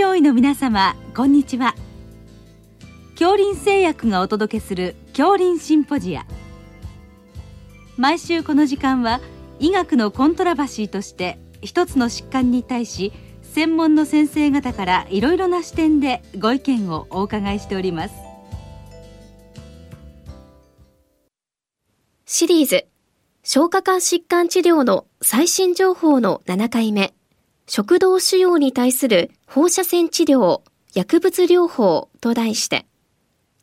上位の皆様こんにちは。恐林製薬がお届けする恐林シンポジア。毎週この時間は医学のコントラバシーとして一つの疾患に対し専門の先生方からいろいろな視点でご意見をお伺いしております。シリーズ消化管疾患治療の最新情報の7回目。食道腫瘍に対する放射線治療薬物療法と題して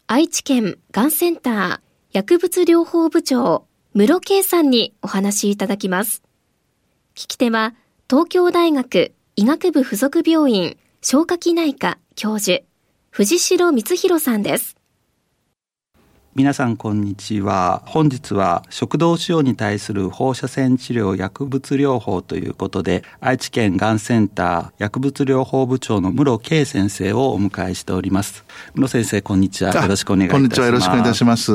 愛知県がんセンター薬物療法部長室圭さんにお話いただきます。聞き手は東京大学医学部附属病院消化器内科教授藤代光弘さんです。皆さんこんにちは。本日は食道腫瘍に対する放射線治療薬物療法ということで愛知県がんセンター薬物療法部長の室圭先生をお迎えしております。室先生こんにちは。よろしくお願いいたします。こんにちは。よろしくお願いいたします。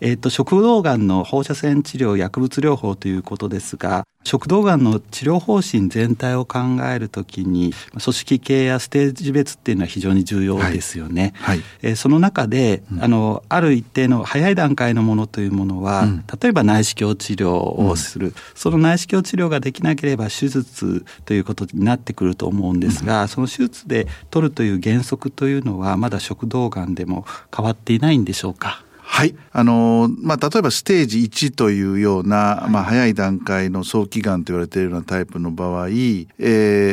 えっ、ー、と食道がんの放射線治療薬物療法ということですが食道がんの治療方針全体を考えるときに組織系やステージ別っていうのは非常に重要ですよね。はい。はい、えー、その中で、うん、あのある一定の早い段階のものというものは、うん、例えば内視鏡治療をする、うん、その内視鏡治療ができなければ手術ということになってくると思うんですが、その手術で取るという原則というのはまだ食道がんでも変わっていないんでしょうか？はい。あの、まあ、例えばステージ1というような、まあ、早い段階の早期がんと言われているようなタイプの場合、え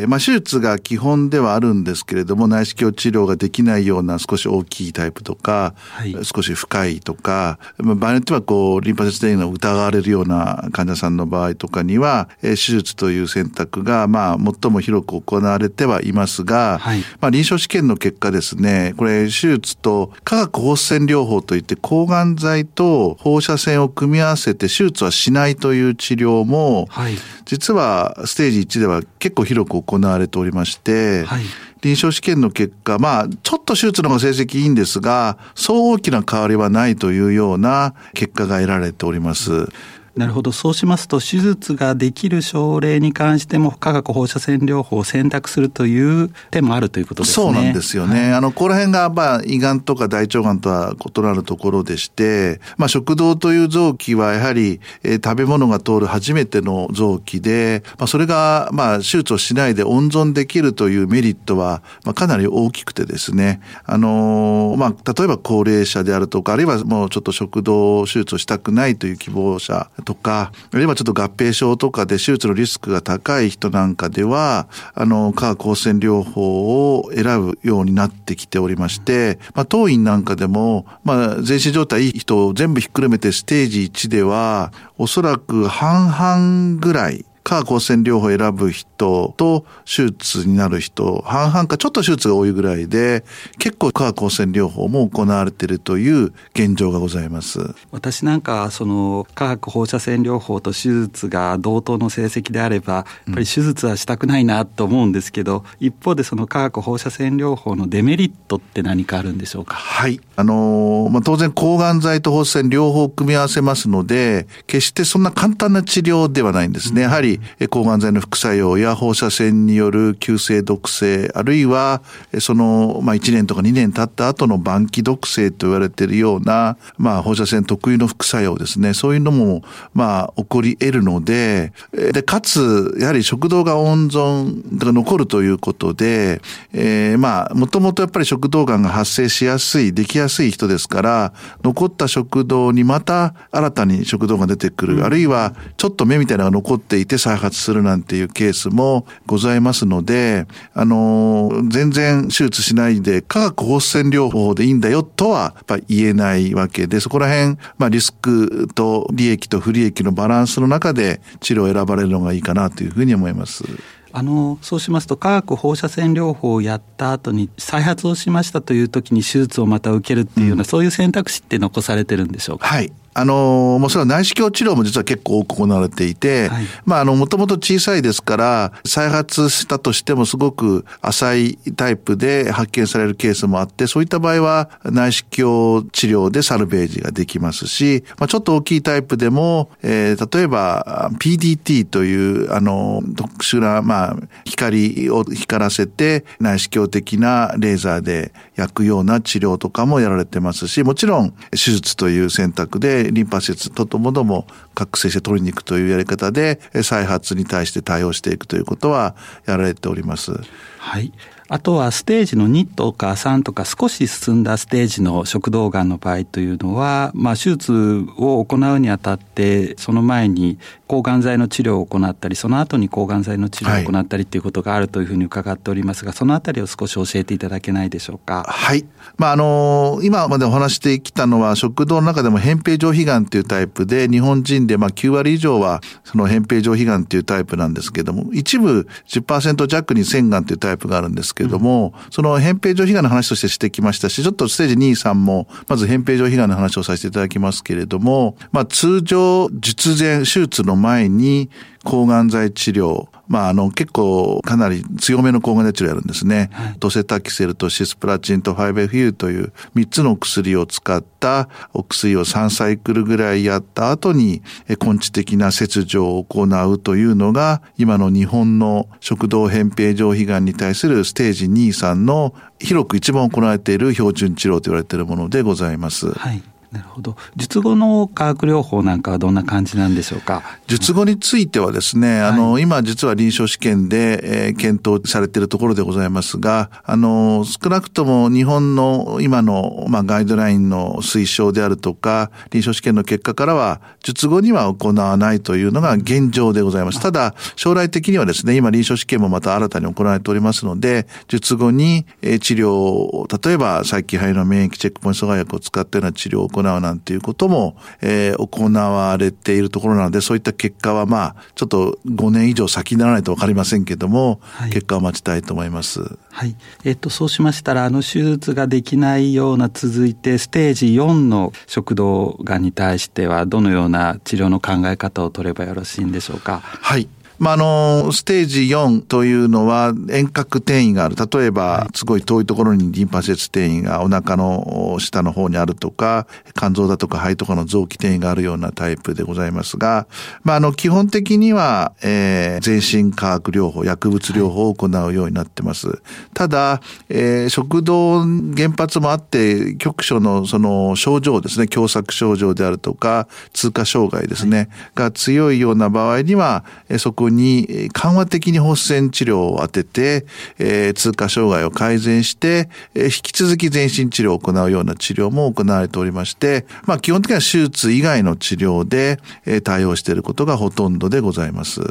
ー、まあ、手術が基本ではあるんですけれども、内視鏡治療ができないような少し大きいタイプとか、はい、少し深いとか、まあ、場合によってはこう、リンパ節転移が疑われるような患者さんの場合とかには、えー、手術という選択が、まあ、最も広く行われてはいますが、はい、まあ、臨床試験の結果ですね、これ、手術と化学放射線療法といって、抗がん剤と放射線を組み合わせて手術はしないという治療も、はい、実はステージ1では結構広く行われておりまして、はい、臨床試験の結果、まあ、ちょっと手術の方が成績いいんですが、そう大きな変わりはないというような結果が得られております。なるほどそうしますと手術ができる症例に関しても化学放射線療法を選択するという手もあるということですね。そうなんですよね。はい、あのここら辺がまあ胃がんとか大腸がんとは異なるところでして、まあ、食道という臓器はやはり、えー、食べ物が通る初めての臓器で、まあ、それがまあ手術をしないで温存できるというメリットはまあかなり大きくてですね、あのー、まあ例えば高齢者であるとかあるいはもうちょっと食道手術をしたくないという希望者とか、あるいはちょっと合併症とかで手術のリスクが高い人なんかでは、あの、化学光線療法を選ぶようになってきておりまして、まあ、当院なんかでも、まあ、全身状態いい人を全部ひっくるめてステージ1では、おそらく半々ぐらい、化学光線療法を選ぶ人と手術になる人、半々かちょっと手術が多いぐらいで、結構化学光線療法も行われているという現状がございます。私なんか、その化学放射線療法と手術が同等の成績であれば、やっぱり手術はしたくないなと思うんですけど、うん、一方でその化学放射線療法のデメリットって何かあるんでしょうか？はい。あのー、まあ、当然抗がん剤と放射線両方組み合わせますので、決してそんな簡単な治療ではないんですね。やはり抗がん剤の副作用や放射線による急性毒性、あるいは、その、まあ、1年とか2年経った後の晩期毒性と言われているような、まあ、放射線特有の副作用ですね。そういうのも、まあ、起こり得るので、で、かつ、やはり食道が温存が残るということで、えー、まあ、もともとやっぱり食道がんが発生しやすい、できやすい人ですから、残った食道にまた新たに食道が出てくる、あるいは、ちょっと目みたいなのが残っていて再発するなんていうケースもございますので、あの、全然手術しないで化学放射線療法でいいんだよとはやっぱ言えないわけで、そこら辺、まあリスクと利益と不利益のバランスの中で治療を選ばれるのがいいかなというふうに思います。あのそうしますと化学放射線療法をやった後に再発をしましたという時に手術をまた受けるっていうような、うん、そういう選択肢って残されてるんでしょうか？はいあの、もうそれは内視鏡治療も実は結構多く行われていて、はい、まあ、あの、もともと小さいですから、再発したとしてもすごく浅いタイプで発見されるケースもあって、そういった場合は内視鏡治療でサルベージができますし、まあ、ちょっと大きいタイプでも、えー、例えば PDT という、あの、特殊な、まあ、光を光らせて内視鏡的なレーザーで焼くような治療とかもやられてますし、もちろん手術という選択でリンパ節とともども覚醒して取りに行くというやり方で再発に対して対応していくということはやられております。はい。あとはステージの2とか3とか少し進んだステージの食道がんの場合というのは、まあ、手術を行うにあたってその前に抗がん剤の治療を行ったりその後に抗がん剤の治療を行ったりということがあるというふうに伺っておりますが、はい、そのあたりを少し教えていただけないでしょうか？はい。まあ、あの今までお話してきたのは食道の中でも扁平上皮がんというタイプで日本人でまあ9割以上はその扁平上皮がんというタイプなんですけれども一部10%弱に腺がんというタイプがあるんですけれども、うん、その扁平上皮がんの話としてしてきましたし、ちょっとステージ2、3も、まず扁平上皮がんの話をさせていただきますけれども、まあ通常、術前、手術の前に抗がん剤治療、まあ、あの、結構、かなり強めの抗がん剤治療やるんですね。はい、トセタキセルとシスプラチンと 5FU という3つの薬を使ったお薬を3サイクルぐらいやった後に、根治的な切除を行うというのが、今の日本の食道扁平上皮がんに対するステージ2、3の広く一番行われている標準治療と言われているものでございます。はいなるほど。術後の化学療法なんかはどんな感じなんでしょうか？術後についてはですね、あの、今実は臨床試験で、えー、検討されているところでございますが、あの、少なくとも日本の今の、まあ、ガイドラインの推奨であるとか、臨床試験の結果からは、術後には行わないというのが現状でございます。ただ、将来的にはですね、今臨床試験もまた新たに行われておりますので、術後に、えー、治療を、例えば、細菌肺の免疫チェックポイント阻害薬を使ったような治療を行行うなんていうことも、えー、行われているところなので、そういった結果はまあ、ちょっと5年以上先にならないとわかりませんけども、はい、結果を待ちたいと思います。はい。えっと、そうしましたら、あの手術ができないような続いて、ステージ4の食道がんに対しては、どのような治療の考え方を取ればよろしいんでしょうか？はい。まあ、あの、ステージ4というのは遠隔転移がある。例えば、すごい遠いところにリンパ節転移がお腹の下の方にあるとか、肝臓だとか肺とかの臓器転移があるようなタイプでございますが、まあ、あの、基本的には、えー、全身化学療法、薬物療法を行うようになってます。ただ、えー、食道原発もあって、局所のその症状ですね、狭窄症状であるとか、通過障害ですね、が強いような場合には、そこに緩和的に放射線治療を当てて、えー、通過障害を改善して、えー、引き続き全身治療を行うような治療も行われておりまして、まあ基本的には手術以外の治療で、えー、対応していることがほとんどでございます。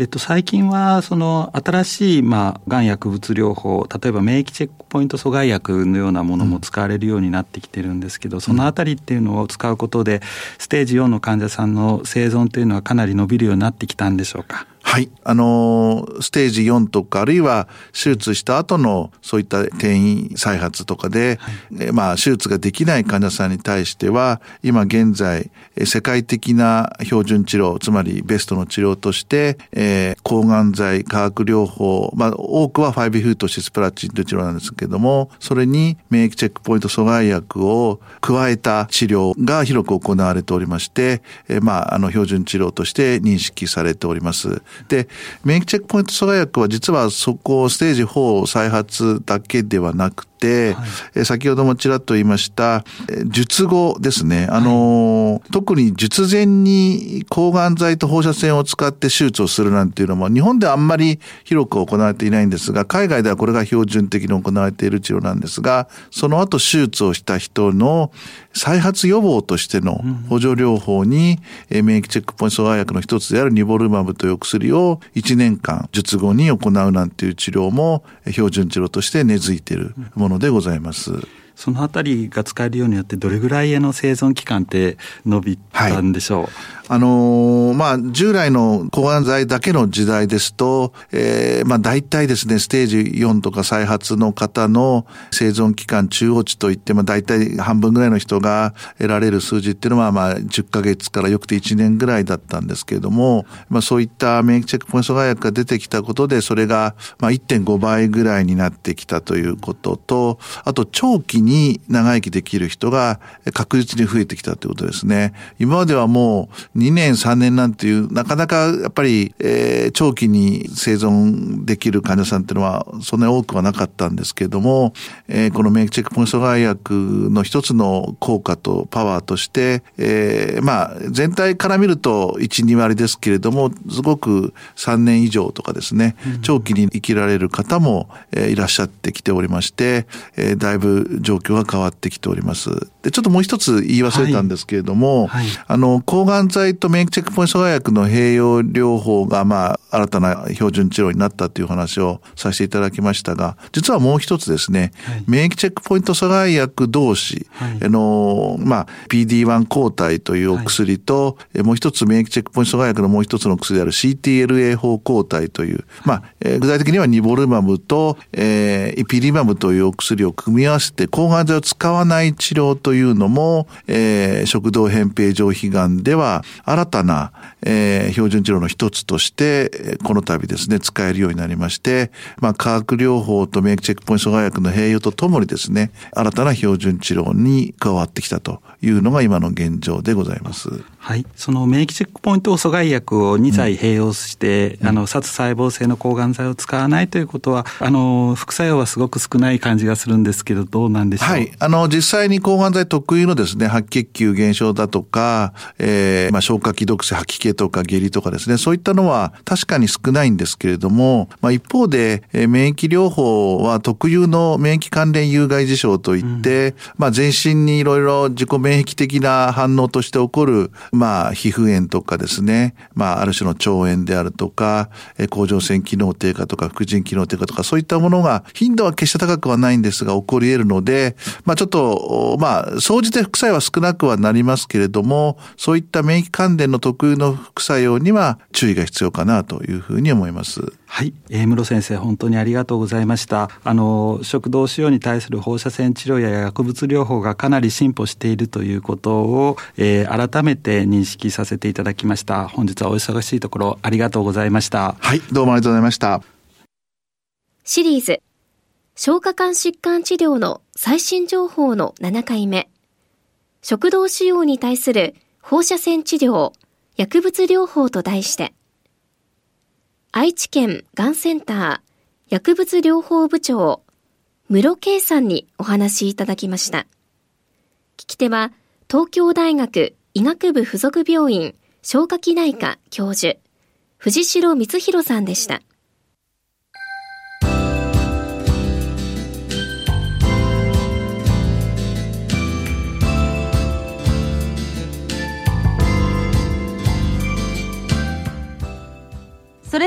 えっと、最近はその新しい、まあ、がん薬物療法例えば免疫チェックポイント阻害薬のようなものも使われるようになってきてるんですけど、そのあたりっていうのを使うことでステージ4の患者さんの生存というのはかなり伸びるようになってきたんでしょうか？はい。あのステージ4とか、あるいは手術した後のそういった転移再発とかで、はい、まあ、手術ができない患者さんに対しては、今現在、世界的な標準治療、つまりベストの治療として、えー、抗がん剤、化学療法、まあ、多くは5フートシスプラチンという治療なんですけども、それに免疫チェックポイント阻害薬を加えた治療が広く行われておりまして、えー、まあ、あの、標準治療として認識されております。で、免疫チェックポイント阻害薬は実はそこステージ4再発だけではなくて、はい、先ほどもちらっと言いました、術後ですね。あの、はい、特に術前に抗がん剤と放射線を使って手術をするなんていうのも、日本ではあんまり広く行われていないんですが、海外ではこれが標準的に行われている治療なんですが、その後手術をした人の再発予防としての補助療法に、免疫チェックポイント阻害薬の一つであるニボルマブという薬を1年間術後に行うなんていう治療も標準治療として根付いているものでございます。そのあたりが使えるようになってどれぐらいの生存期間って伸びたんでしょう、はいあのー、まあ、従来の抗がん剤だけの時代ですと、えー、まあ、大体ですね、ステージ4とか再発の方の生存期間中央値といっても、大体半分ぐらいの人が得られる数字っていうのは、まあ、10ヶ月からよくて1年ぐらいだったんですけれども、まあ、そういった免疫チェックポイント阻害薬が出てきたことで、それが、まあ、1.5倍ぐらいになってきたということと、あと、長期に長生きできる人が確実に増えてきたということですね。今まではもう、2年3年なんていう、なかなかやっぱり、えー、長期に生存できる患者さんっていうのはそんなに多くはなかったんですけれども、えー、この免疫チェックポイント阻害薬の一つの効果とパワーとして、えー、まあ全体から見ると1、2割ですけれども、すごく3年以上とかですね、長期に生きられる方も、えー、いらっしゃってきておりまして、えー、だいぶ状況が変わってきております。で、ちょっともう一つ言い忘れたんですけれども、はい。はい、あの、抗がん剤と免疫チェックポイント阻害薬の併用療法が、まあ、新たな標準治療になったという話をさせていただきましたが、実はもう一つですね、はい、免疫チェックポイント阻害薬同士、はい、あの、まあ、PD-1 抗体というお薬と、はい、もう一つ免疫チェックポイント阻害薬のもう一つの薬である CTLA 法抗体という、まあ、えー、具体的にはニボルマムと、えー、イピリマムというお薬を組み合わせて抗がん剤を使わない治療というのも、えー、食道扁平上皮がんでは新たな、えー、標準治療の一つとして、この度ですね、使えるようになりまして、まあ、化学療法と免疫チェックポイント阻害薬の併用とともにですね、新たな標準治療に加わってきたというのが今の現状でございます。はい。その免疫チェックポイント阻害薬を2剤併用して、うん、あの、殺細胞性の抗がん剤を使わないということは、あの、副作用はすごく少ない感じがするんですけど、どうなんでしょう？はい。あの、実際に抗がん剤特有のですね、白血球減少だとか、えー、まあ、消化器毒性吐き気とか下痢とかですね、そういったのは確かに少ないんですけれども、まあ、一方で、えー、免疫療法は特有の免疫関連有害事象といって、うん、まあ、全身にいろいろ自己免疫的な反応として起こる、まあ、皮膚炎とかですね、まあ、ある種の腸炎であるとか、えー、甲状腺機能低下とか、副腎機能低下とか、そういったものが、頻度は決して高くはないんですが、起こり得るので、まあ、ちょっと、まあ、総じて副作用は少なくはなりますけれども、そういった免疫関連の特有の副作用には注意が必要かなというふうに思います。はい、えー、室先生本当にありがとうございました。あの食道腫瘍に対する放射線治療や薬物療法がかなり進歩しているということを、えー、改めて認識させていただきました。本日はお忙しいところありがとうございました。はい。どうもありがとうございました。シリーズ。消化管疾患治療の最新情報の7回目。食道腫瘍に対する放射線治療薬物療法と題して愛知県がんセンター薬物療法部長、室圭さんにお話いただきました。聞き手は、東京大学医学部附属病院消化器内科教授、藤代光弘さんでした。